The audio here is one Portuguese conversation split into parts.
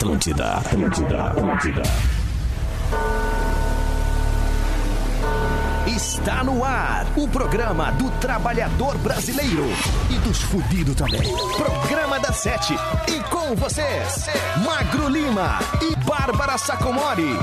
Atlântida, Atlântida, Atlântida. Está no ar o programa do trabalhador brasileiro e dos fudidos também. Programa da Sete. E com vocês, Magro Lima e Bárbara Sacomori.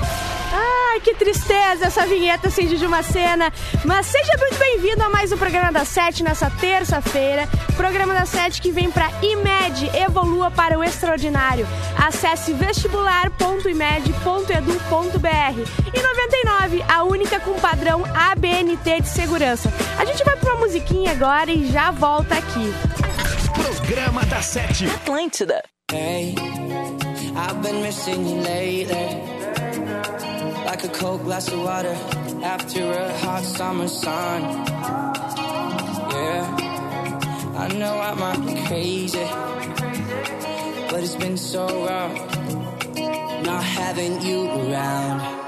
Ai, que tristeza essa vinheta sem de uma cena. Mas seja muito bem-vindo a mais um programa da Sete nessa terça-feira. Programa da Sete que vem para IMED, evolua para o extraordinário. Acesse vestibular.imed.edu.br. E 99, a única com padrão ABNT de segurança. A gente vai para uma musiquinha agora e já volta aqui. Programa da Sete. Atlântida. Hey, I've been missing you lately. Like a cold glass of water after a hot summer sun. I know I might be crazy, but it's been so rough not having you around.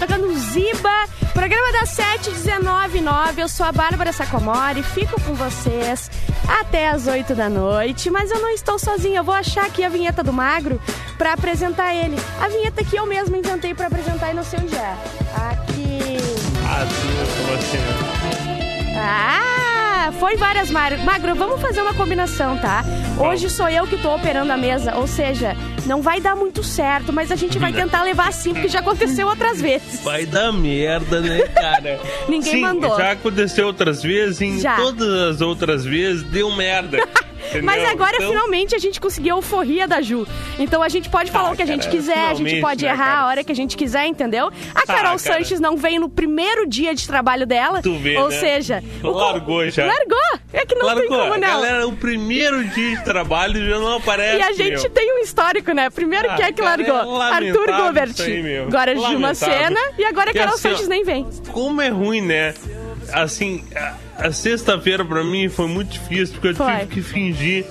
Tocando Ziba, programa das 7h19 Eu sou a Bárbara Sacomori, fico com vocês até as 8 da noite. Mas eu não estou sozinha, eu vou achar aqui a vinheta do Magro pra apresentar ele. A vinheta que eu mesma inventei pra apresentar e não sei onde é. Aqui. Ah, foi várias Magro. Magro, vamos fazer uma combinação, tá? Hoje sou eu que tô operando a mesa, ou seja, não vai dar muito certo, mas a gente vai tentar levar assim, porque já aconteceu outras vezes. Vai dar merda, né, cara? Ninguém Sim, mandou. Já aconteceu outras vezes, em Já. todas as outras vezes deu merda. Entendeu? Mas agora, Então, finalmente, a gente conseguiu a euforia da Ju. Então a gente pode falar Ah, o que a gente cara, quiser, a gente pode né, errar cara? a hora que a gente quiser, entendeu? A Carol cara. Sanches não veio no primeiro dia de trabalho dela. Tu vê, ou né? seja, o Largou já. Largou! É que não tem Largou. como não. Galera, o primeiro dia de trabalho já não aparece. E a gente meu. tem um histórico, né? Primeiro Ah, quem é que cara, largou? é Arthur Gobert. aí. Agora Lamentável. Sena e agora a Carol assim, Sanches nem vem. Como é ruim, né? Assim, a, a sexta-feira pra mim foi muito difícil, porque eu Foi. tive que fingir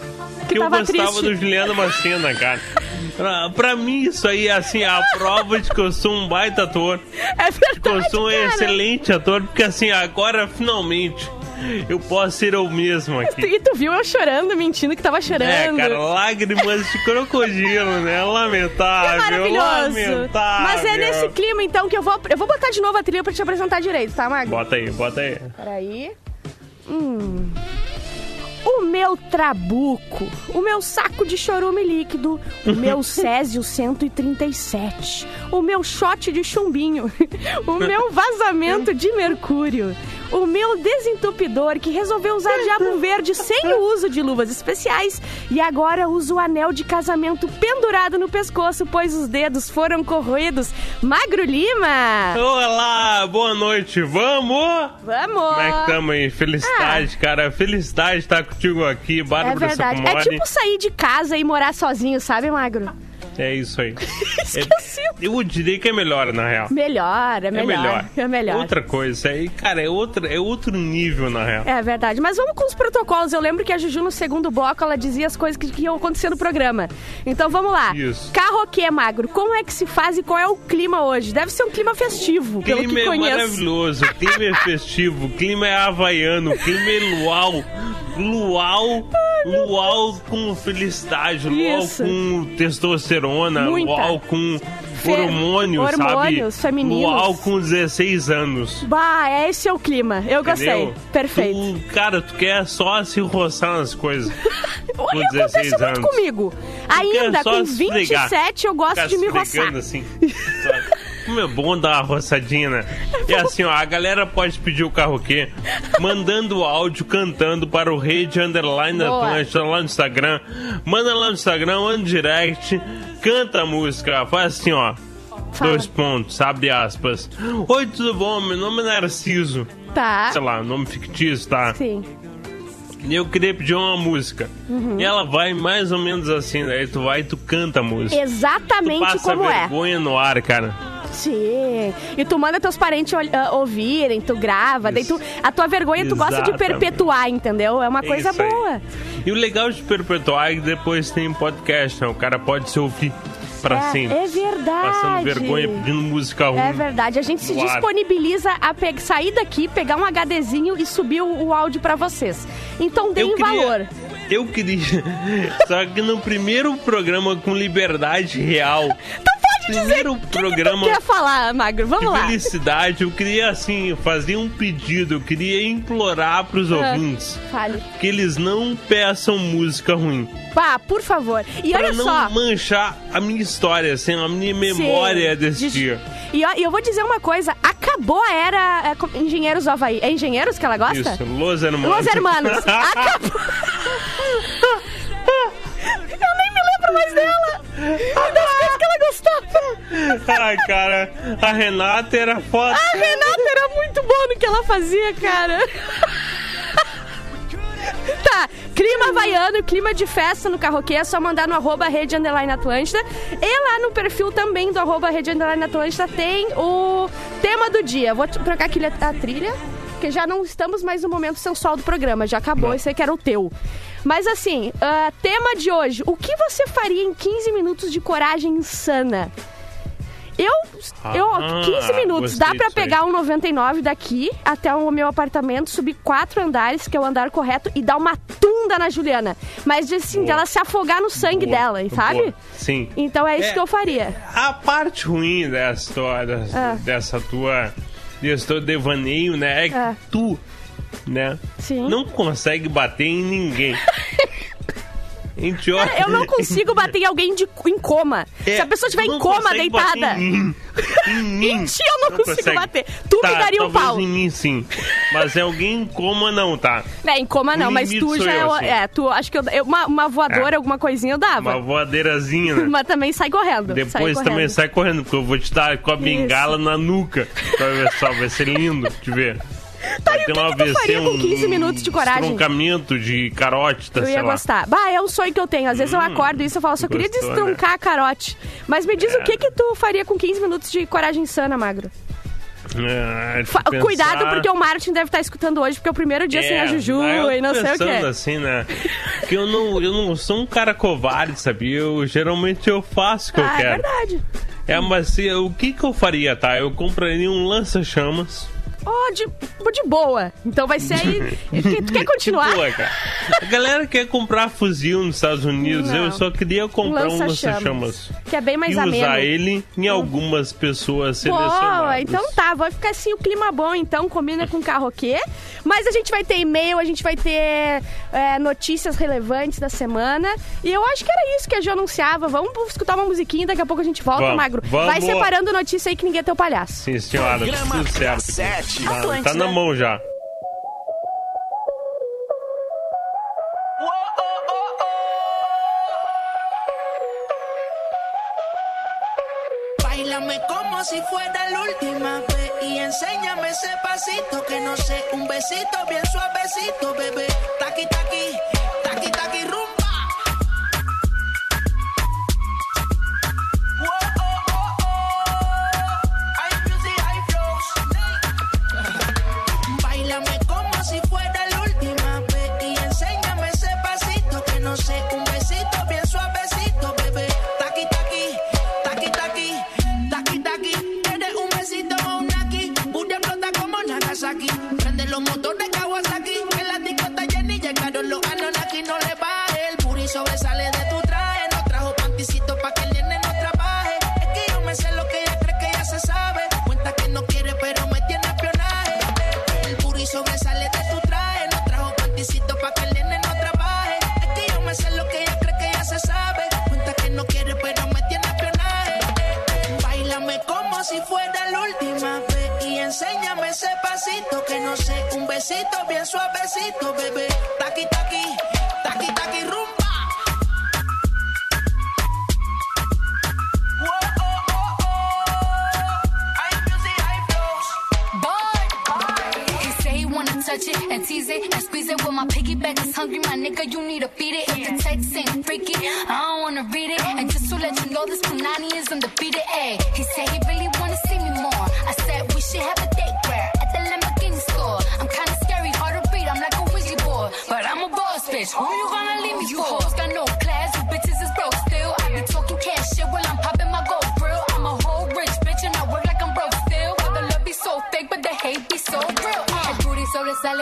que eu tava gostava triste. do Juliano Macena, cara. Pra, pra mim, isso aí é assim, a prova de que eu sou um baita ator. É Que eu verdade, sou um cara. excelente ator, porque assim, agora finalmente eu posso ser eu mesmo aqui. E tu viu eu chorando, mentindo que tava chorando. É, cara, lágrimas de crocodilo, né? É Lamentável, maravilhoso. lamentável. Mas é nesse clima, então, que eu vou. Eu vou botar de novo a trilha pra te apresentar direito, tá, Magro? Bota aí, bota aí. Peraí. Hum. O meu trabuco, o meu saco de chorume líquido, o meu Césio 137, o meu shot de chumbinho, o meu vazamento de mercúrio, o meu desentupidor que resolveu usar diabo verde sem o uso de luvas especiais e agora usa o anel de casamento pendurado no pescoço, pois os dedos foram corroídos. Magro Lima! Olá, boa noite, vamos? Vamos! Como é que tamo aí? Felicidade, cara. Felicidade estar contigo aqui, É Bárbara verdade. É tipo sair de casa e morar sozinho, sabe, Magro? É isso aí. Esqueci. Eu diria que é melhor, na real. Melhor, é É melhor. melhor. É melhor. Outra coisa. Aí, cara, é outro, é outro nível, na real. É verdade. Mas vamos com os protocolos. Eu lembro que a Juju, no segundo bloco, ela dizia as coisas que, que iam acontecer no programa. Então vamos lá. Isso. Carroquê, Magro. Como é que se faz e qual é o clima hoje? Deve ser um clima festivo, O pelo clima que é conheço. maravilhoso, o clima é festivo, o clima é havaiano, o clima é luau. Luau, luau com felicidade, luau Isso. com testosterona, Muita. luau com Fe- hormônio, hormônios sabe? femininos. Luau com 16 anos. Bah, é esse é o clima. Eu gostei. Entendeu? Perfeito. Tu, cara, tu quer só se roçar nas coisas. Olha, com 16 acontece muito anos. comigo. Tu Ainda com se esfregar. 27, eu gosto Ficar de me roçar. assim. sabe? Como é bom dar uma roçadinha, né? E assim, ó, a galera pode pedir o carroquê mandando áudio cantando para o Rede Underline Boa. Lá no Instagram. Manda lá no Instagram, manda direct, canta a música, faz assim, ó. Fala. Dois pontos, abre aspas. Oi, tudo bom? Meu nome é Narciso. Tá. Sei lá, nome fictício, tá? Sim. E eu queria pedir uma música. Uhum. E ela vai mais ou menos assim, daí tu vai e tu canta a música. Tu Exatamente passa como é. vergonha no ar, cara. Sim. E tu manda teus parentes ah, ouvirem, tu grava, daí tu, a tua vergonha tu gosta de Exatamente. perpetuar, entendeu? É uma É coisa isso aí. boa. E o legal de perpetuar é que depois tem podcast, né? O cara pode se ouvir pra É, sempre. é verdade. Passando vergonha pedindo música ruim. É verdade. A gente se disponibiliza a pe- sair daqui, pegar um HDzinho e subir o, o áudio pra vocês. Então deem Eu queria- valor. Eu queria. Só que no primeiro programa com liberdade real. Pode dizer Primeiro o que, programa que tu quer falar, Magro. de Vamos lá. felicidade, eu queria assim, fazer um pedido, eu queria implorar pros Ah. ouvintes Fale. que eles não peçam música ruim. Pá, por favor. E Pra olha não só. manchar a minha história, assim, a minha memória Sim. desse Des- dia. E ó, eu vou dizer uma coisa: acabou a era é, Engenheiros do Havaí. É Engenheiros que ela gosta? Isso, Los Hermanos. Los Hermanos. Acabou. eu nem me lembro mais dela. Ai, cara, a Renata era foda. A Renata era muito boa no que ela fazia, cara. Tá, clima havaiano, clima de festa no carroquê, é só mandar no arroba Rede Underline Atlântida. E lá no perfil também do arroba Rede Underline Atlântida tem o tema do dia. Vou trocar aqui a trilha, porque já não estamos mais no momento sensual do programa, já acabou, Não. esse aí que era o teu. Mas assim, ah, tema de hoje, o que você faria em 15 minutos de coragem insana? Eu, eu Ah, 15 minutos, dá aí. pegar um 99 daqui até o meu apartamento, subir quatro andares, que é o andar correto, e dar uma tunda na Juliana. Mas assim, Boa. dela se afogar no sangue Boa, dela, sabe? boa. Sim. Então é isso É. que eu faria. A parte ruim dessa história, Ah. dessa tua. Desse teu devaneio, né? É que Ah. tu, né? Sim. Não consegue bater em ninguém. Cara, eu não consigo bater em alguém de, em coma. É, Se a pessoa estiver em não coma, consegue deitada. Em mim. Em mim. Mentira, eu não consigo bater. Tu me Tá, daria um pau. em mim, sim. Mas é alguém em coma, não, tá? É, em coma não, mas tu já eu, é. assim. É, tu acho que eu, eu- uma, uma voadora, É. alguma coisinha eu dava. Uma voadeirazinha, né? Mas também sai correndo. sai Depois correndo. também sai correndo, porque eu vou te dar com a bengala na nuca. Pra ver só, vai ser lindo de ver. Tá, e o que que tu faria com 15 minutos de coragem? Estroncamento de carótida, Eu sei ia gostar. Bah, é um sonho que eu tenho. Às vezes eu acordo isso e falo, só queria Hum, gostou, né? destroncar a carote. Mas me diz o que que tu faria com 15 minutos de coragem sana, magro? Fa- eu Cuidado, pensar. porque o Martin deve estar escutando hoje, porque é o primeiro dia sem a Juju aí eu e não sei o quê. assim, né? Que eu não, eu não sou um cara covarde, sabia? Eu geralmente eu faço o que eu Ah, é quero. verdade. É, mas se- o que que eu faria, tá? Eu compraria um lança-chamas. Oh, de, de boa. Então vai ser aí. Tu quer continuar? Que boa, cara. A galera quer comprar fuzil nos Estados Unidos. Não. Eu só queria comprar um Lança-chamas. Que é bem mais e ameno. usar ele em algumas pessoas selecionadas. Boa, então tá, vai ficar assim o clima bom, então combina com carroquê. Mas a gente vai ter e-mail, a gente vai ter é, notícias relevantes da semana. E eu acho que era isso que a Ju anunciava. Vamos escutar uma musiquinha, daqui a pouco a gente volta, Vamos, Magro. vamos. Vai separando notícia aí que ninguém é teu palhaço. Sim, senhora, Programa tudo certo. Atlântida. tá na mão já. Como si fuera la última vez y enséñame ese pasito que no sé, un besito bien suavecito, bebé. Taqui, taqui si fuera la última vez. Y enséñame ese pasito que no sé. Un besito bien suavecito, bebé. Taqui, taqui, taqui, taqui, rumba. Whoa, oh, oh, oh. Touch it and tease it and squeeze it. Well, my piggyback is hungry, my nigga. You need to feed it. If the text ain't freaky, I don't wanna read it. And just to let you know, this Punani is undefeated. Ay, he said he a boss bitch. Who you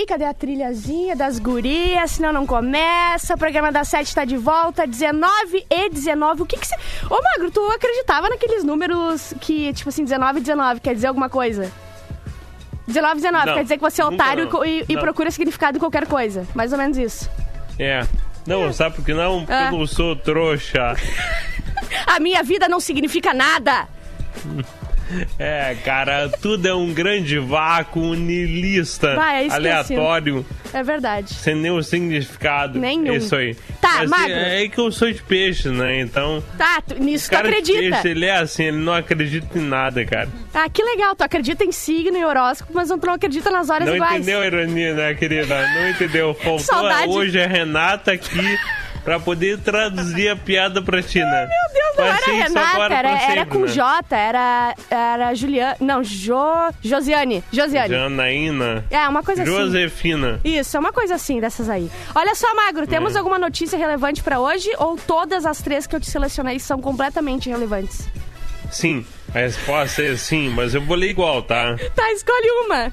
Peraí, cadê a trilhazinha das gurias? Senão não começa. O programa da Sete tá de volta, 19 e 19. O que que você... Ô, Magro, tu acreditava naqueles números que, tipo assim, 19 e 19, quer dizer alguma coisa? 19 e 19, Não, quer dizer que você é otário não. e, e Não. procura significado em qualquer coisa. Mais ou menos isso. É. Não, sabe por que não? Porque Ah. eu não sou trouxa. A minha vida não significa nada. É, cara, tudo é um grande vácuo nihilista, Vai, é aleatório. É verdade. Sem nenhum significado. Nenhum. É isso aí. Tá, Mas magro. É, é que eu sou de peixe, né? Então. Tá, nisso tu acredita. peixe, ele é assim, ele não acredita em nada, cara. Ah, que legal, tu acredita em signo e horóscopo, mas tu não acredita nas horas Não iguais. entendeu a ironia, né, querida? Não entendeu. Faltou Saudade. hoje a Renata aqui pra poder traduzir a piada pra ti, né? Meu Deus, não era isso Renata, era, pra era sempre, com né? J, era, era Juliana. Não, Jo, Josiane. Josiane. Janaína. É, uma coisa assim. Josefina. Isso, é uma coisa assim dessas aí. Olha só, Magro, temos É. alguma notícia relevante pra hoje ou todas as três que eu te selecionei são completamente relevantes? Sim, a resposta é sim, mas eu vou ler igual, tá? Tá, escolhe uma.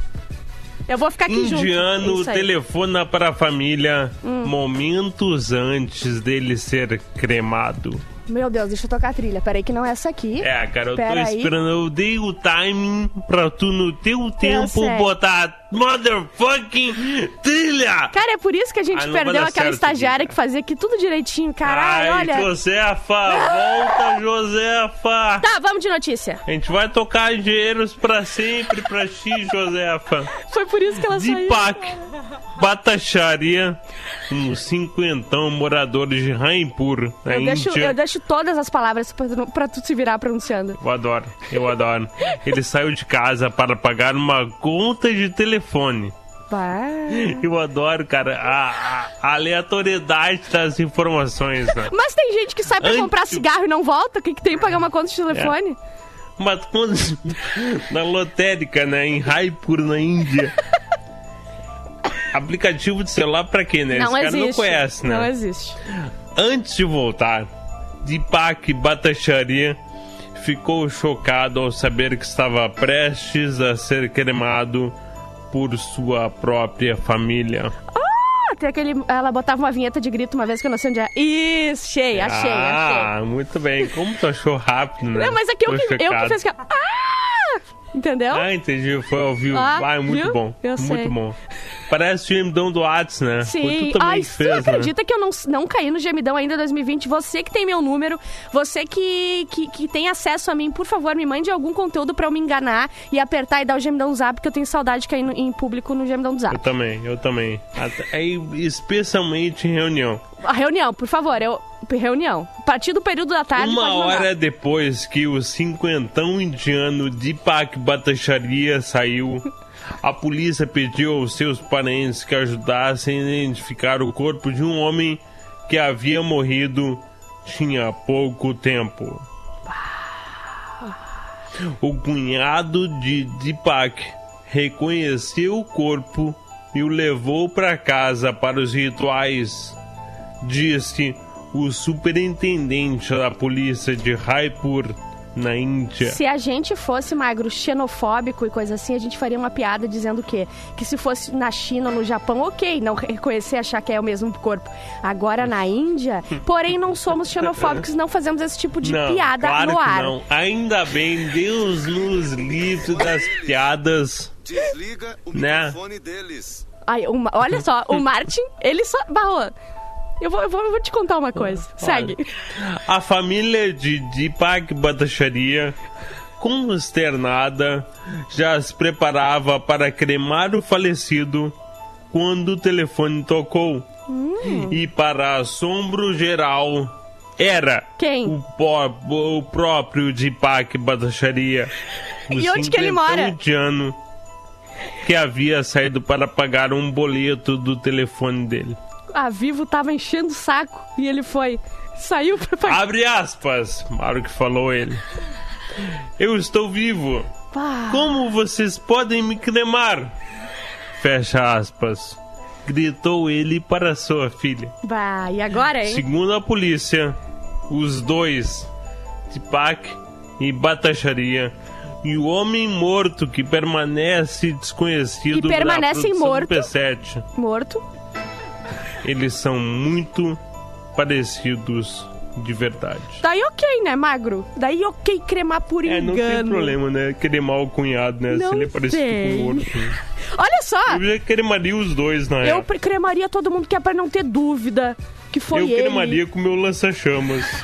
Eu vou ficar aqui junto. Indiano Isso aí. Hum. telefona para a família momentos antes dele ser cremado. Meu Deus, deixa eu tocar a trilha. Peraí que não é essa aqui. É, cara, eu tô Pera aí. esperando. Eu dei o timing pra tu, no teu tempo, sei. botar motherfucking trilha! Cara, é por isso que a gente vai perdeu aquela certo, estagiária Guilherme. que fazia aqui tudo direitinho. Caralho, Ai, olha. Josefa, volta, Josefa! Tá, vamos de notícia. A gente vai tocar engenheiros pra sempre pra ti, Josefa. Foi por isso que ela saiu. Deepak Batacharia, uns cinquentão moradores de Raipur, na Eu deixo, Índia. eu deixo todas as palavras pra, tu- pra tu se virar pronunciando. Eu adoro, eu adoro. Ele saiu de casa para pagar uma conta de telefone. Vai. Eu adoro, cara, a, a- aleatoriedade das informações, né? Mas tem gente que sai pra Antes- comprar cigarro e não volta. O que, que tem pagar uma conta de telefone? Mas quando na lotérica, né, em Raipur, na Índia. Aplicativo de celular pra quê, né? não Esse cara existe. não conhece, né? Não existe. Antes de voltar, Deepak Bhattacharya ficou chocado ao saber que estava prestes a ser cremado por sua própria família. Ah, tem aquele. Ela botava uma vinheta de grito uma vez que eu não sei onde é. Isso, achei, achei, achei. ah, muito bem. Como tu achou rápido, né? Não, mas aqui eu, Tô que- eu que chocado. fiz que. Ah! Entendeu? Ah, entendi. Foi ao vivo. Ah, Ah, é muito viu? bom. Eu muito sei. bom. Parece o gemidão do Whats, né? Sim. Ai, que né? acredita que eu não, não caí no gemidão ainda em 2020? Você que tem meu número, você que, que, que tem acesso a mim, por favor, me mande algum conteúdo pra eu me enganar e apertar e dar o gemidão do zap, porque eu tenho saudade de cair no- em público no gemidão do Eu zap. também, eu também. Até- Aí, especialmente em reunião. A reunião, por favor, eu. Reunião. A partir do período da tarde, Uma hora depois que o cinquentão indiano Deepak Bhattacharya saiu, a polícia pediu aos seus parentes que ajudassem a identificar o corpo de um homem que havia morrido tinha pouco tempo. O cunhado de Deepak reconheceu o corpo e o levou para casa para os rituais, disse o superintendente da polícia de Raipur, na Índia. Se a gente fosse magro, xenofóbico e coisa assim, a gente faria uma piada dizendo o quê? Que se fosse na China ou no Japão, ok, não reconhecer, achar que é o mesmo corpo. Agora na Índia, porém não somos xenofóbicos, não fazemos esse tipo de não, piada claro no que ar. não. Ainda bem, Deus nos livre das piadas. Desliga o Né? microfone deles. Ai, uma- olha só, o Martin, ele só. Barro, eu vou, eu vou, eu vou te contar uma coisa. Segue. A família de Deepak Bhattacharya, consternada, já se preparava para cremar o falecido quando o telefone tocou. Hum. E para assombro geral, era Quem? o, o próprio Deepak Bhattacharya. E onde que ele mora? que havia saído para pagar um boleto do telefone dele. A Vivo tava enchendo o saco e ele foi. Saiu pra. Abre aspas, Mauro que falou ele. Eu estou vivo. Pá. Como vocês podem me cremar? Fecha aspas. Gritou ele para sua filha. Bah, e agora, hein? Segundo a polícia, os dois, Tipak e Batacharia, e o homem morto que permanece desconhecido Que permanecem da produção morto. do P7, Morto. Eles são muito parecidos de verdade. Daí ok, né, magro? Daí ok cremar por É, engano. não tem problema, né? Cremar o cunhado, né? Não Se ele é parecido tem. com o outro. Olha só, Eu cremaria os dois, na eu pre- cremaria todo mundo que é pra não ter dúvida que foi Eu ele. cremaria com o meu lança-chamas.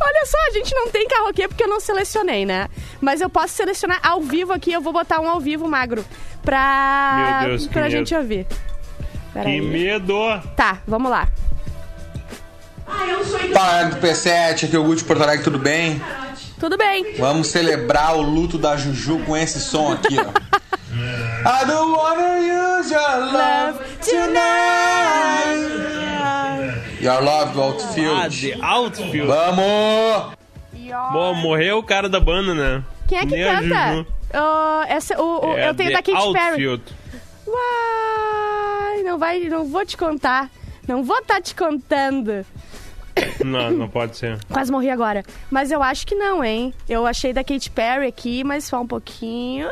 Olha só, a gente não tem carroquê porque eu não selecionei, né? Mas eu posso selecionar ao vivo aqui, eu vou botar um ao vivo magro. pra, Meu Deus, pra gente ouvir. Peraí. Que medo! Tá, vamos lá. Fala do P7, aqui é o Guto de Porto Alegre, tudo bem? Tudo bem. Vamos celebrar o luto da Juju com esse som aqui, ó. I don't wanna use your love tonight. Your love do Ah, Outfield. The Outfield. Vamos! Bom, morreu o cara da banda, né? Quem é que Nem canta? Oh, essa, o, o- É eu tenho da Katy Perry. Outfield. Não vai, não vou te contar. Não vou estar te contando. Não, não pode ser. Quase morri agora. Mas eu acho que não, hein? Eu achei da Katy Perry aqui, mas só um pouquinho.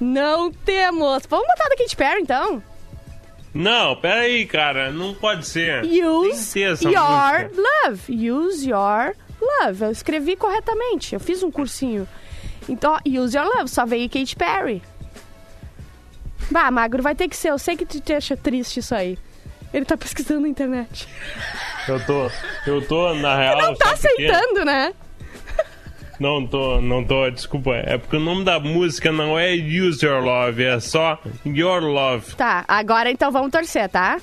Não temos. Vamos botar da Katy Perry, então? Não, peraí, cara. Não pode ser. Use your música. love. Use your love. Eu escrevi corretamente. Eu fiz um cursinho. Então, use your love. Só veio Katy Perry. Bah, Magro, vai ter que ser. Eu sei que te deixa triste isso aí. Ele tá pesquisando na internet. Eu tô, eu tô, na real. Não tá aceitando, né? Não tô, não tô, desculpa. É porque o nome da música não é Use Your Love, é só Your Love. Tá, agora então vamos torcer, tá?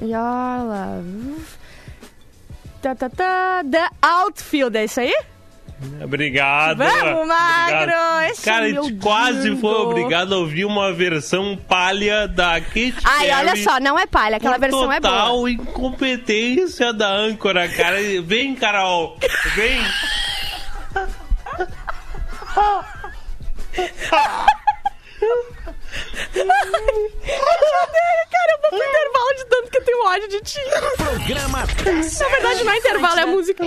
Your love. Tá, tá, tá. The Outfield, é isso aí? Obrigado. Vamos, Magro! Obrigado. Esse Cara, a gente quase lindo. foi obrigado a ouvir uma versão palha da Katy Ai, Perry. olha só, não é palha, aquela versão é boa. total incompetência da âncora, cara. Vem, Carol. Vem. Cara, eu vou pro intervalo de tanto que eu tenho ódio de ti. Programa Na verdade, não é intervalo, é música.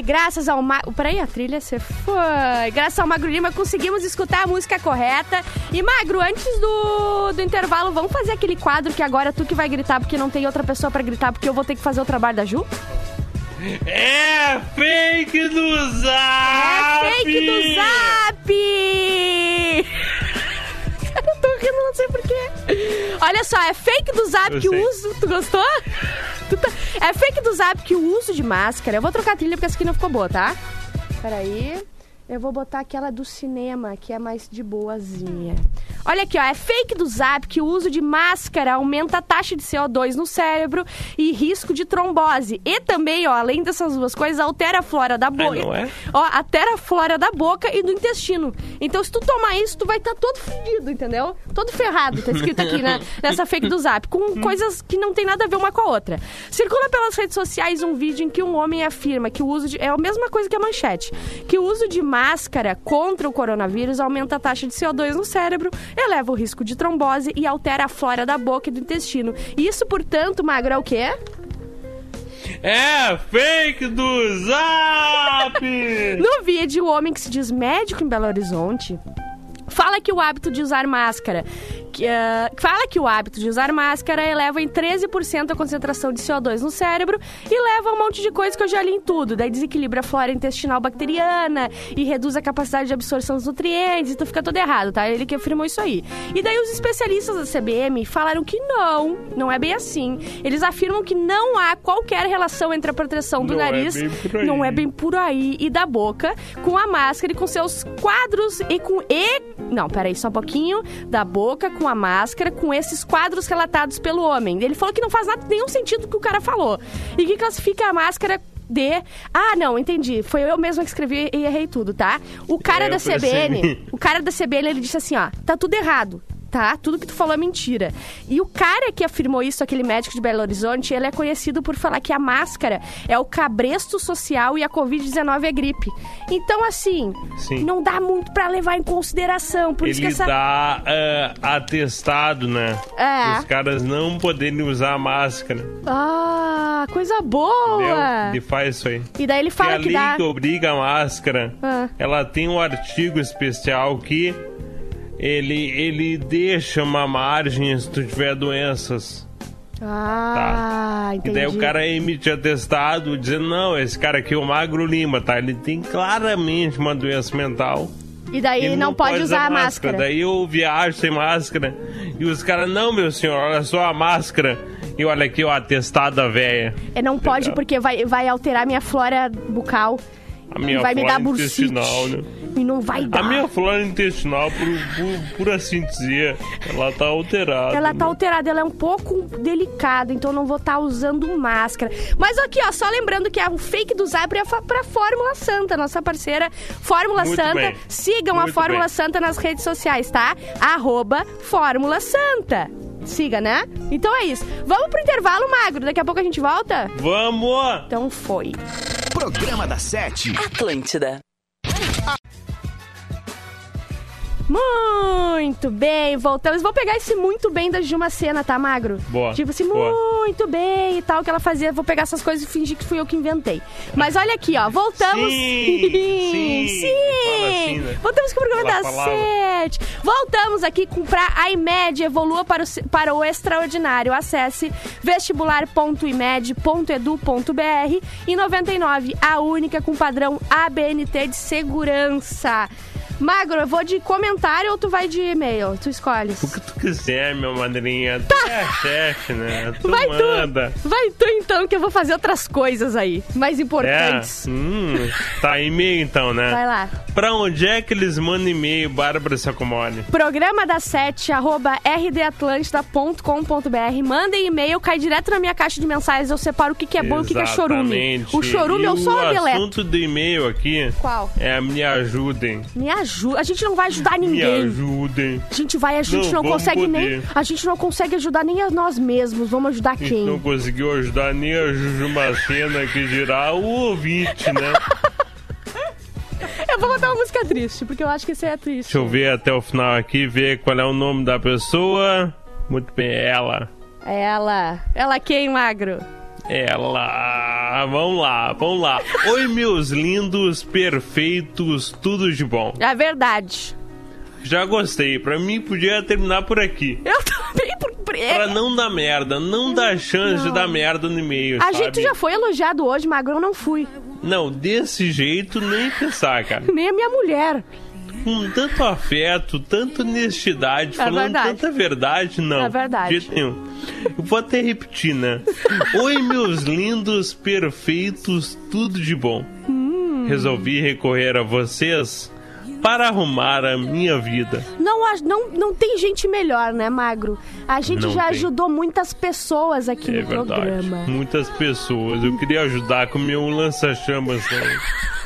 Ai, graças ao Magro. Peraí, a trilha você foi. Graças ao Magro Lima conseguimos escutar a música correta. E Magro, antes do, do intervalo, vamos fazer aquele quadro que agora é tu que vai gritar porque não tem outra pessoa pra gritar porque eu vou ter que fazer o trabalho da Ju? É fake do Zap! É fake do Zap! Não sei porquê. Olha só, é fake do Zap Eu que sei. uso. Tu gostou? Tu tá- É fake do Zap que o uso de máscara. Eu vou trocar a trilha porque essa aqui não ficou boa, tá? Peraí. Eu vou botar aquela do cinema, que é mais de boazinha. Olha aqui, ó. É fake do Zap que o uso de máscara aumenta a taxa de CO2 no cérebro e risco de trombose. E também, ó, além dessas duas coisas, altera a flora da boca. não é? Ó, altera a flora da boca e do intestino. Então, se tu tomar isso, tu vai estar todo fudido, entendeu? Todo ferrado, tá escrito aqui na- nessa fake do Zap, com coisas que não tem nada a ver uma com a outra. Circula pelas redes sociais um vídeo em que um homem afirma que o uso de. É a mesma coisa que a manchete. Que o uso de máscara contra o coronavírus aumenta a taxa de CO2 no cérebro, eleva o risco de trombose e altera a flora da boca e do intestino. Isso, portanto, magro, é o quê? É fake do Zap! No vídeo, o homem que se diz médico em Belo Horizonte fala que o hábito de usar máscara. Que, ah, fala que o hábito de usar máscara eleva em 13% a concentração de CO2 no cérebro e leva a um monte de coisa que eu já li em tudo. Daí desequilibra a flora intestinal bacteriana e reduz a capacidade de absorção dos nutrientes. Então fica tudo errado, tá? Ele que afirmou isso aí. E daí os especialistas da CBM falaram que não, não é bem assim. Eles afirmam que não há qualquer relação entre a proteção do Não é nariz, aí. não é bem por aí e da boca, com a máscara e com seus quadros e com e não, peraí, só um pouquinho da boca com a máscara, com esses quadros relatados pelo homem. Ele falou que não faz nada, nenhum sentido o que o cara falou e que classifica a máscara de. Ah, não, entendi. Foi eu mesma que escrevi e errei tudo, tá? O cara É, da percebi. CBN, o cara da CBN, ele disse assim, ó, tá tudo errado. Tá? Tudo que tu falou é mentira. E o cara que afirmou isso, aquele médico de Belo Horizonte, ele é conhecido por falar que a máscara é o cabresto social e a Covid-19 é gripe. Então, assim, Sim. não dá muito pra levar em consideração. Por isso que Ele essa. dá é, atestado, né? É. Os caras não poderem usar máscara. Ah, coisa boa! Entendeu? Ele faz isso aí. E daí ele fala a que lei dá. que obriga a máscara, Ah. ela tem um artigo especial que ele, ele deixa uma margem se tu tiver doenças. Ah, E entendi. daí o cara emite atestado dizendo, não, esse cara aqui é o Magro Lima, tá? Ele tem claramente uma doença mental. E daí Ele não, pode usar a máscara. Daí eu viajo sem máscara. E os caras, não, meu senhor, olha só a máscara. E olha aqui o atestado da véia. É, não pode Legal. porque vai, vai alterar minha flora bucal. A minha vai me flora dar bursite. intestinal, né? E não vai dar. A minha flora intestinal, por, por, por assim dizer, ela tá alterada. Ela tá né? alterada, ela é um pouco delicada, então eu não vou estar usando máscara. Mas aqui, ó, só lembrando que é o fake do Zap é pra Fórmula Santa, nossa parceira Fórmula Muito Santa. bem. Sigam a Muito Fórmula bem. Santa nas redes sociais, tá? Arroba Fórmula Santa. Siga, né? Então é isso. Vamos pro intervalo, Magro. Daqui a pouco a gente volta? Vamos! Então foi. Programa da Sete. Atlântida. Muito bem, voltamos. Vou pegar esse muito bem da Gilma Cena, tá, Magro? Boa, Tipo assim, boa. muito bem e tal, que ela fazia. Vou pegar essas coisas e fingir que fui eu que inventei. Mas olha aqui, ó, voltamos. Sim, sim. Sim. Assim, né? Voltamos com o programa Fala da a palavra. sete. Voltamos aqui com pra a IMED evolua para o, para o extraordinário. Acesse vestibular.imed.edu.br e 99, a única com padrão ABNT de segurança. Magro, eu vou de comentário ou tu vai de e-mail? Tu escolhes. O que tu quiser, meu madrinha. Tu é a chefe, né? Tu Vai manda. tu! Vai tu então, que eu vou fazer outras coisas aí, mais É. importantes. Hum, tá e-mail então, né? Vai lá. Pra onde é que eles mandam e-mail, Bárbara Sacomori? Programa da sete, arroba rdatlântida.com.br. Mandem e-mail, cai direto na minha caixa de mensagens. Eu separo o que, que é bom e o que, que é chorume. O chorume eu só O deleto. assunto do e-mail aqui Qual? é me ajudem. Me ajuda. A gente não vai ajudar Me ninguém. ajudem. A gente vai, a gente Não, não, consegue nem. poder. A gente não consegue ajudar nem a nós mesmos. Vamos ajudar A gente quem? não conseguiu ajudar nem a Juju Macena que dirá o ouvinte, né? Eu vou botar uma música triste, porque eu acho que isso é triste. Deixa eu ver até o final aqui, ver qual é o nome da pessoa. Muito bem, ela. Ela. Ela quem, magro? Ela. Lá, vamos lá, vamos lá. Oi, meus lindos, perfeitos, tudo de bom. É verdade. Já gostei. Pra mim, podia terminar por aqui. Eu também, por... Pra não dar merda, não dar chance de Não. dar merda no e-mail, A sabe? gente já foi elogiado hoje, Magro, eu não fui. Não, desse jeito nem pensar, cara. Nem a minha mulher. Com tanto afeto, tanta honestidade, falando É verdade. tanta verdade, não. É verdade. De jeito nenhum. Eu vou até repetir, né? Oi, meus lindos, perfeitos, tudo de bom. Hum. Resolvi recorrer a vocês para arrumar a minha vida. Não, não, não tem gente melhor, né, Magro? A gente Não já tem. ajudou muitas pessoas aqui É no verdade. programa. Muitas pessoas. Eu queria ajudar com o meu lança-chamas. Né?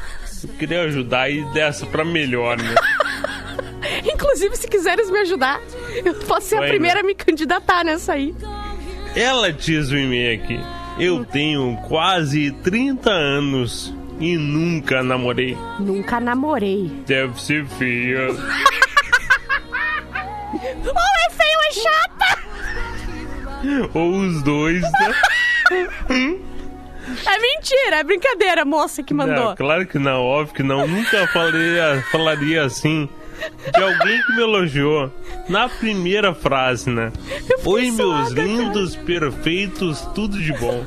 Queria ajudar e dessa pra melhor, né? Inclusive, se quiseres me ajudar, eu posso ser Vai, a primeira né? a me candidatar nessa aí. Ela diz o e-mail aqui. Eu tenho quase 30 anos e nunca namorei. Nunca namorei. Deve ser feia. Ou é feio ou é chata? Ou os dois, né? É mentira, é brincadeira, moça que mandou. Não, claro que não, óbvio que não. Nunca falaria, falaria assim de alguém que me elogiou. Na primeira frase, né? Oi, meus suada, lindos, perfeitos, tudo de bom.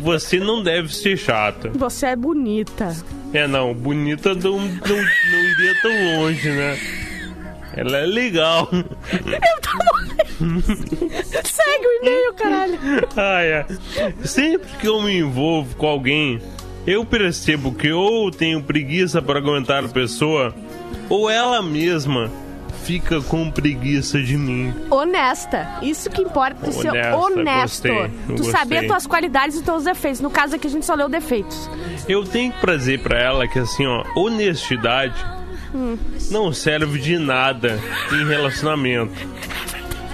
Você não deve ser chata. Você é bonita. É, não, bonita não, não, não iria tão longe, né? Ela é legal. Eu tô. Segue o e-mail, caralho. Ah, é. Sempre que eu me envolvo com alguém, eu percebo que ou tenho preguiça para aguentar a pessoa, ou ela mesma fica com preguiça de mim. Honesta. Isso que importa, tu ser Honesta, honesto. gostei, tu gostei. saber tuas qualidades e teus defeitos. No caso aqui, a gente só leu defeitos. Eu tenho que prazer pra ela que assim, ó, honestidade não serve de nada em relacionamento.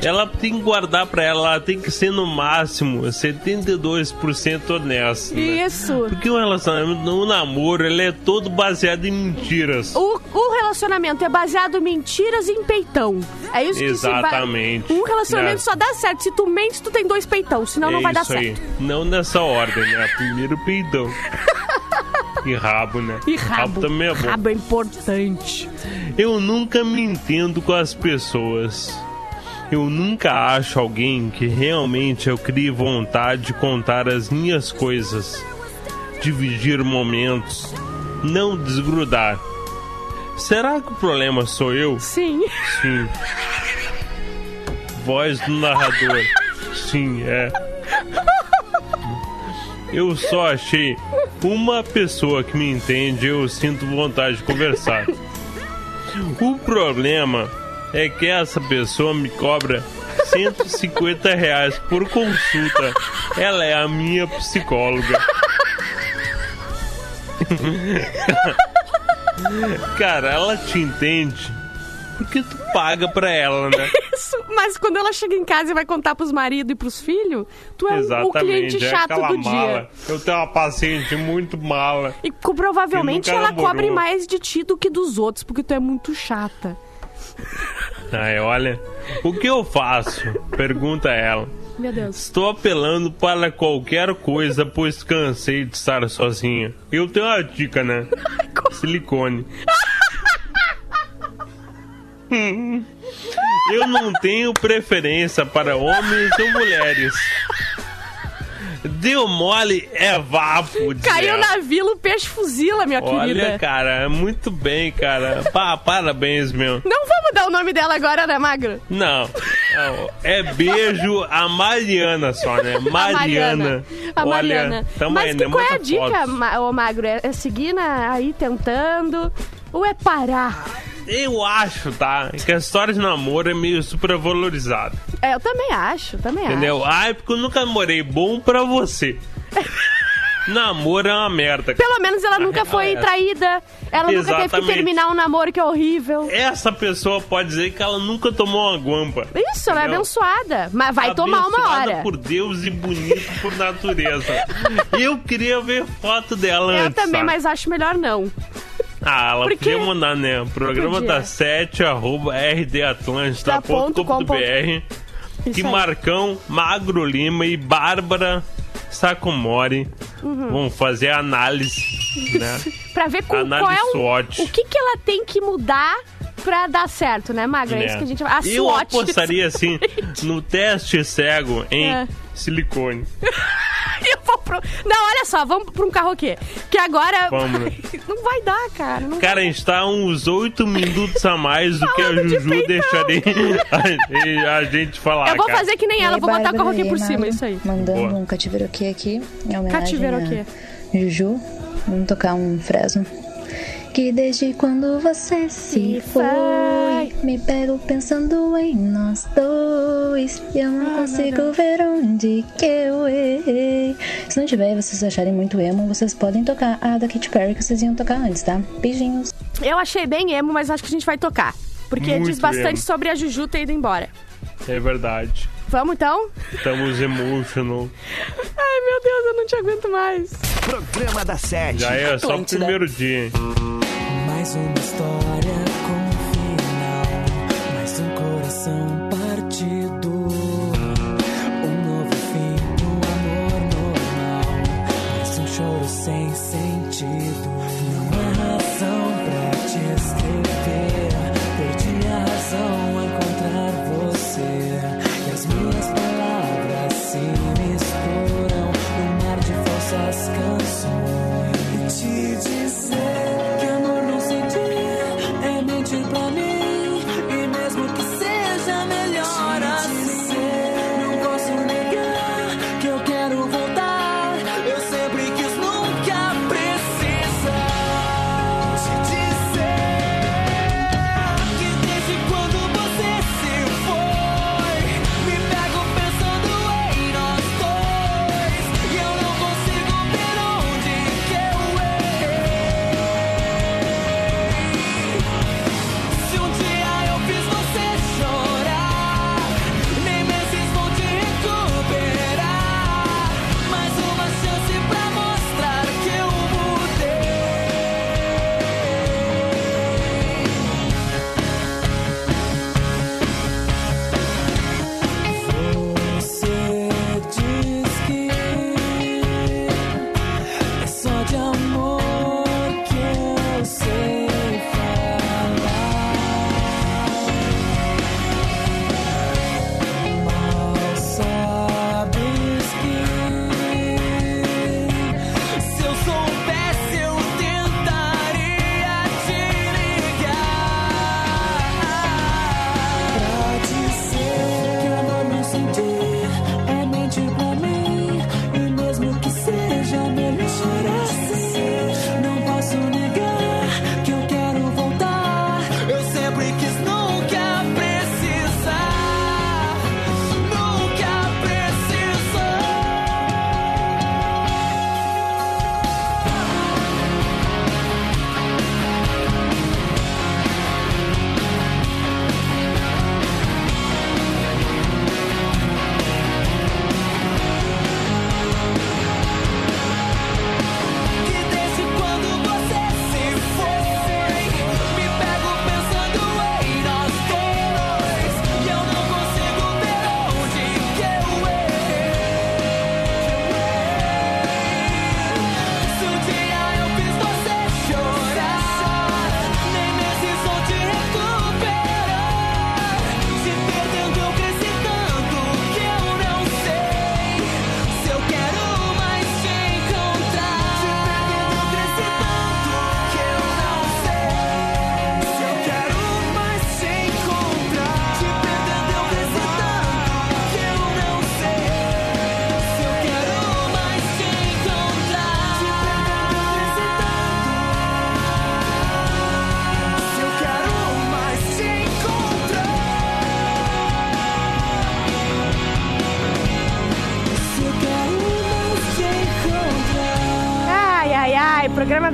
Ela tem que guardar pra ela, ela tem que ser no máximo 72% honesta. né? Isso. Porque o relacionamento, o namoro, ele é todo baseado em mentiras. O, o relacionamento é baseado em mentiras e em peitão. É isso que se vai... Exatamente. Um relacionamento É. só dá certo. Se tu mente, tu tem dois peitão. Senão não é vai dar aí. certo. Não nessa ordem, né? Primeiro peidão. E rabo, né? E rabo. também é bom. Rabo é importante. Eu nunca me entendo com as pessoas. Eu nunca acho alguém que realmente eu crie vontade de contar as minhas coisas, dividir momentos, não desgrudar. Será que o problema sou eu? Sim. Sim. Voz do narrador. Sim, é. Eu só achei uma pessoa que me entende, eu sinto vontade de conversar. O problema é que essa pessoa me cobra 150 reais por consulta. Ela é a minha psicóloga. Cara, ela te entende porque tu paga pra ela, né? Isso. Mas quando ela chega em casa e vai contar pros maridos e pros filhos, tu é o- cliente é chato aquela do mala. dia. Eu tenho uma paciente muito mala. E provavelmente ela namorou. cobre mais de ti do que dos outros, porque tu é muito chata. Ai, olha, o que eu faço? Pergunta ela. Meu Deus. Estou apelando para qualquer coisa, pois cansei de estar sozinha. Eu tenho uma dica, né? Silicone. Eu não tenho preferência para homens ou mulheres. Deu mole é vapo. Caiu na vila, o peixe fuzila, minha Olha, querida. cara, muito bem, cara. Pa- parabéns, meu. Não vamos dar o nome dela agora, né, Magro? Não, não, é beijo a Mariana só, né? Mariana. A Mariana. Olha, tamo Mas aí, que, né? qual é a dica. Ma- ô Magro? É, é seguir na- aí tentando? Ou é parar? Eu acho, tá? Que a história de namoro é meio supervalorizada. É, eu também acho, também Entendeu? acho. Ai, porque eu nunca namorei. Bom pra você. namoro é uma merda. Pelo menos ela nunca foi É. traída. Ela nunca teve que Exatamente. terminar um namoro que é horrível. Essa pessoa pode dizer que ela nunca tomou uma guampa. Isso, ela é Entendeu? abençoada. Mas vai tomar uma Abençoada hora. por Deus e bonito por natureza. Eu queria ver foto dela Eu antes. também, sabe? mas acho melhor não. Ah, ela Por quê? podia mandar, né? Programa da 7, arroba Tá ponto- rdatlântida.com.br Isso que aí. Marcão, Magro Lima e Bárbara Sacomori. Uhum. Vamos fazer análise, né? Pra ver com, Análise qual é o, SWOT. o que, que ela tem que mudar pra dar certo, né, Magra? É né? isso que a gente. A Eu SWOT. apostaria assim no teste cego em É. silicone. Eu vou pro... Não, olha só, vamos pra um karaokê. Que agora. Vamos, né? Não vai dar, cara. Não Cara, a gente tá uns oito minutos a mais do que a de Juju peitão. deixaria a, a gente falar. Eu vou cara. fazer que nem ela, vou botar Bárbara, karaokê e por cima, isso aí. Mandando Boa. um cativeroquê aqui, Cativeroquê. Juju. Vamos tocar um Fresno. Que desde quando você se Se foi, foi. Me pego pensando em nós dois. E eu não consigo ver onde que eu errei. Se não tiver e vocês acharem muito emo, vocês podem tocar a da Katy Perry que vocês iam tocar antes, tá? Beijinhos. Eu achei bem emo, mas acho que a gente vai tocar. Porque Muito diz bastante emo. sobre a Juju ter ido embora. É verdade. Vamos então? Estamos emotional. Ai, meu Deus, eu não te aguento mais. Programa da Sete. Já é só o Atlântida. primeiro dia? Mais uma história com coração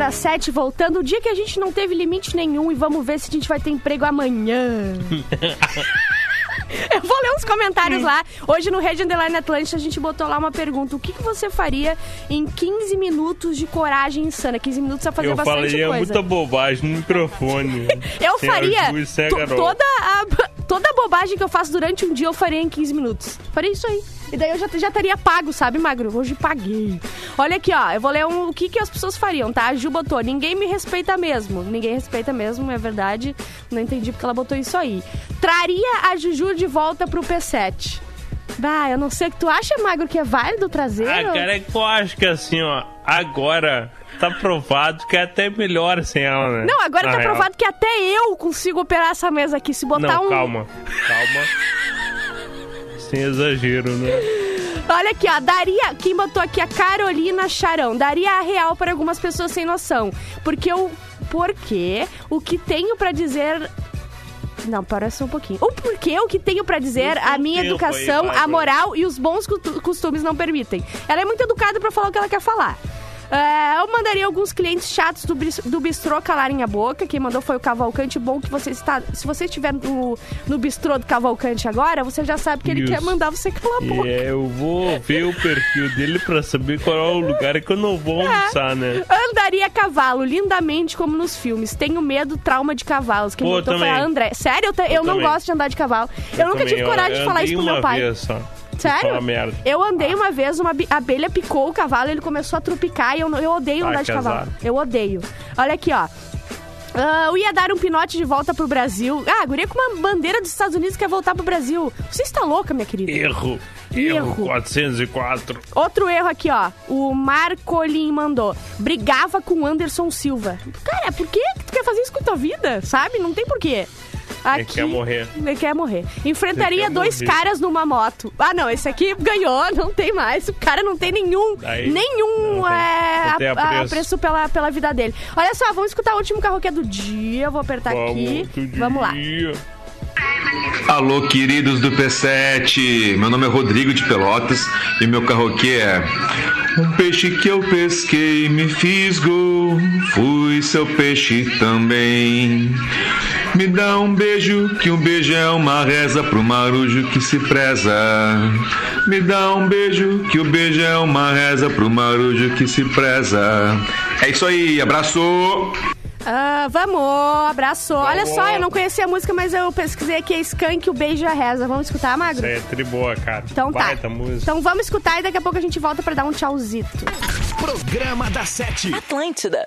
das sete voltando. O dia que a gente não teve limite nenhum e vamos ver se a gente vai ter emprego amanhã. Eu vou ler uns comentários lá. Hoje no Rede Underline Atlântica a gente botou lá uma pergunta. O que, que você faria em 15 minutos de coragem insana? 15 minutos pra fazer Eu bastante falaria coisa. muita bobagem no microfone. Eu a faria a toda a, toda a bobagem que eu faço durante um dia eu faria em 15 minutos. Faria isso aí. E daí eu já, já teria pago, sabe, Magro? Hoje paguei. Olha aqui, ó. Eu vou ler um, o que, que as pessoas fariam, tá? A Ju botou, ninguém me respeita mesmo. Ninguém respeita mesmo, é verdade. Não entendi porque ela botou isso aí. Traria a Juju de volta pro P7. Bah, eu não sei o que tu acha, Magro, que é válido trazer? Ah, cara, é que eu acho que assim, ó, agora tá provado que é até melhor sem ela, né? Não, agora Na tá real. provado que até eu consigo operar essa mesa aqui. Se botar Não, um. calma. Calma. Sem exagero, né? Olha aqui, ó. Daria. Quem botou aqui? A Carolina Charão. Daria a real para algumas pessoas sem noção. Porque eu. Porque o que tenho pra dizer. Não, para só um pouquinho. O porquê, o que tenho pra dizer, a minha tempo aí, educação, a moral e os bons costu- costumes não permitem. Ela é muito educada pra falar o que ela quer falar. É, eu mandaria alguns clientes chatos do, do bistrô calarem a boca. Quem mandou foi o Cavalcante. Bom que você está. Se você estiver no, no bistrô do Cavalcante agora, você já sabe que ele Isso. quer mandar você calar a boca. É, eu vou ver o perfil dele pra saber qual é o lugar que eu não vou almoçar, né? Andaria a cavalo, lindamente como nos filmes. Tenho medo, trauma de cavalos. Quem Pô, botou foi a. André. Sério, eu, eu Eu não também. gosto de andar de cavalo. Eu, nunca também, tive coragem eu de falar isso pro meu pai. Só. Sério? Fala merda. Eu andei uma vez, uma abelha picou o cavalo, ele começou a trupicar e eu, eu odeio Ai, andar de cavalo. azar. Eu odeio. Olha aqui, ó. Ah, eu ia dar um pinote de volta pro Brasil. Ah, a guria com uma bandeira dos Estados Unidos quer voltar pro Brasil. Você está louca, minha querida? Erro. Erro. Erro 404. Outro erro aqui, ó. O Marcolin mandou. Brigava com o Anderson Silva. Cara, por que que tu quer fazer isso com a tua vida? Sabe? Não tem porquê. Ele quer morrer. Ele quer morrer. Enfrentaria dois morrer. caras numa moto. Ah, não. Esse aqui ganhou. Não tem mais. O cara não tem nenhum... Daí, nenhum não tem- é, não tem apreço. pela, pela vida dele. Olha só, vamos escutar o último carro que é do dia. Vou apertar aqui. Vamos, do Vamos lá. Alô, queridos do P7. Meu nome é Rodrigo de Pelotas e meu carro aqui é um peixe que eu pesquei, me fisgo, fui seu peixe também. Me dá um beijo, que um beijo é uma reza pro marujo que se preza. Me dá um beijo, que o beijo é uma reza pro marujo que se preza. É isso aí, abraço! Ah, vamos, abraço. Olha só, eu não conhecia a música, mas eu pesquisei aqui a Skank, o Beijo e a Reza. Vamos escutar, Magro? Isso aí é triboa, cara. Então tá. Baita música. Então vamos escutar e daqui a pouco a gente volta pra dar um tchauzito. Programa da Sete. Atlântida.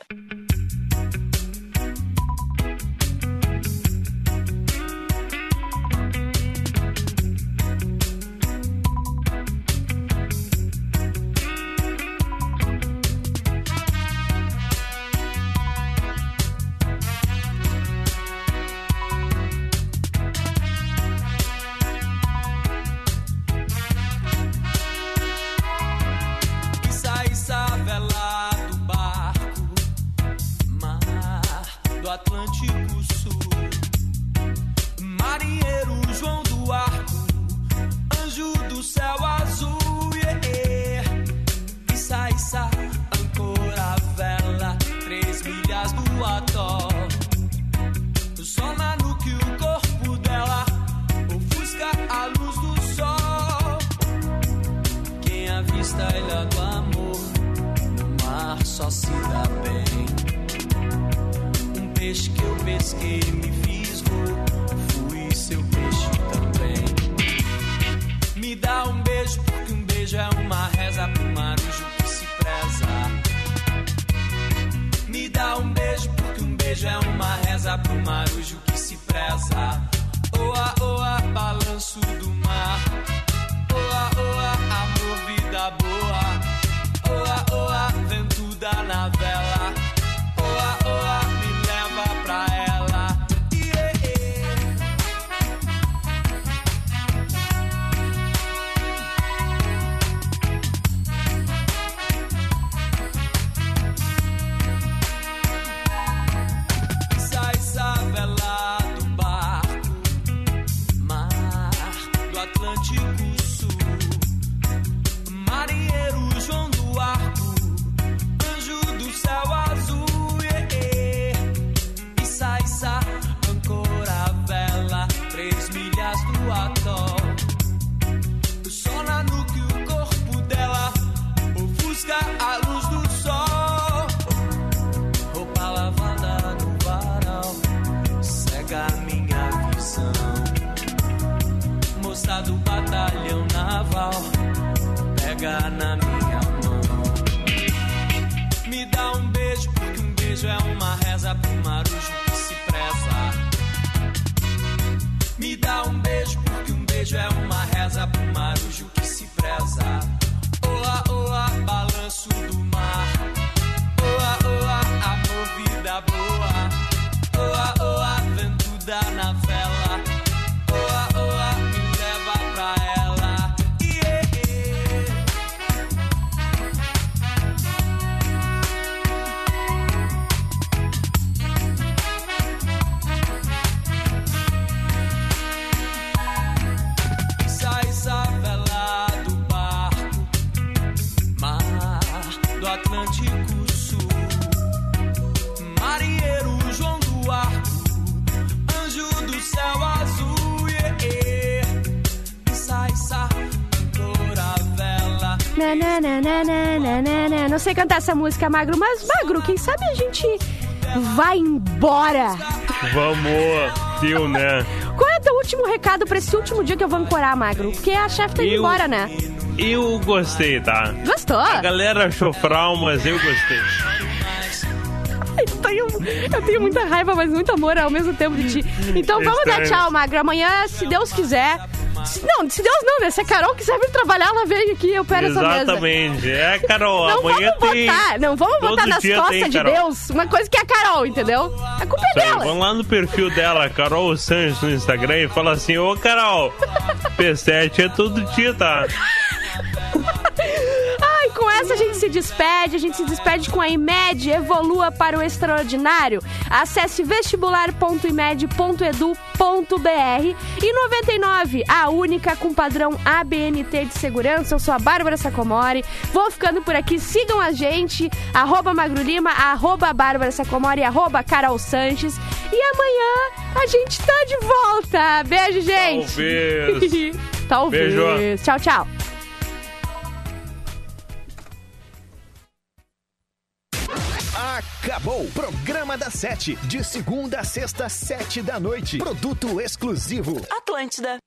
Vela do barco, mar do Atlântico Sul. Marinheiro João do Arco, anjo do céu azul, yeah, yeah. Issa, issa, ancora vela, três milhas do atol. Só na nuque o corpo dela ofusca a luz do sol. Quem avista ilha do amor, mar só se dá bem. Um peixe que eu pesquei me fisgo, fui seu peixe também. Me dá um beijo, porque um beijo é uma reza pro marujo que se preza. Me dá um beijo, porque um beijo é uma reza pro marujo que se preza. Oa, oa, balanço do mar. Oa, oa, amor, vida boa. Oa, oa, vento da na vela. Beijo é uma reza pro marujo que se preza. Me dá um beijo, porque um beijo é uma reza pro marujo que se preza. Oa, oa, balanço do mar. Oa, oa, amor, vida boa. Oa, oa, vento da novela. Na, na, na, na, na, na, na. Não sei cantar essa música, Magro, mas, Magro, quem sabe a gente vai embora? Vamos, tio, né? Qual é o teu último recado pra esse último dia que eu vou ancorar, Magro? Porque a chefe tá indo Eu- embora, né? Eu gostei, tá? Gostou? A galera achou mas eu gostei. Eu tenho, eu tenho muita raiva, mas muito amor ao mesmo tempo de ti. Então vamos dar Estranho. tchau, Magro. Amanhã, se Deus quiser. Não, se Deus não, né? Se a Carol quiser vir trabalhar, ela vem aqui, eu pego essa mesa. Exatamente. É, Carol, Não amanhã vamos tem. botar, não vamos botar nas costas tem, de Carol. Deus uma coisa que é a Carol, entendeu? A culpa é dela. Vão lá no perfil dela, Carol Sanches, no Instagram e fala assim: Ô Carol, P7 é todo dia, tá? Essa a gente se despede, a gente se despede com a IMED, evolua para o extraordinário. Acesse vestibular.imed.edu.br e 99, a única com padrão ABNT de segurança. Eu sou a Bárbara Sacomori, vou ficando por aqui, sigam a gente, arroba Magro Lima, arroba Bárbara Sacomori, arroba Carol Sanches. E amanhã a gente tá de volta. Beijo, gente. Talvez. Talvez. Beijo. Tchau, tchau. Acabou. Programa da Sete. De segunda a sexta, sete da noite. Produto exclusivo. Atlântida.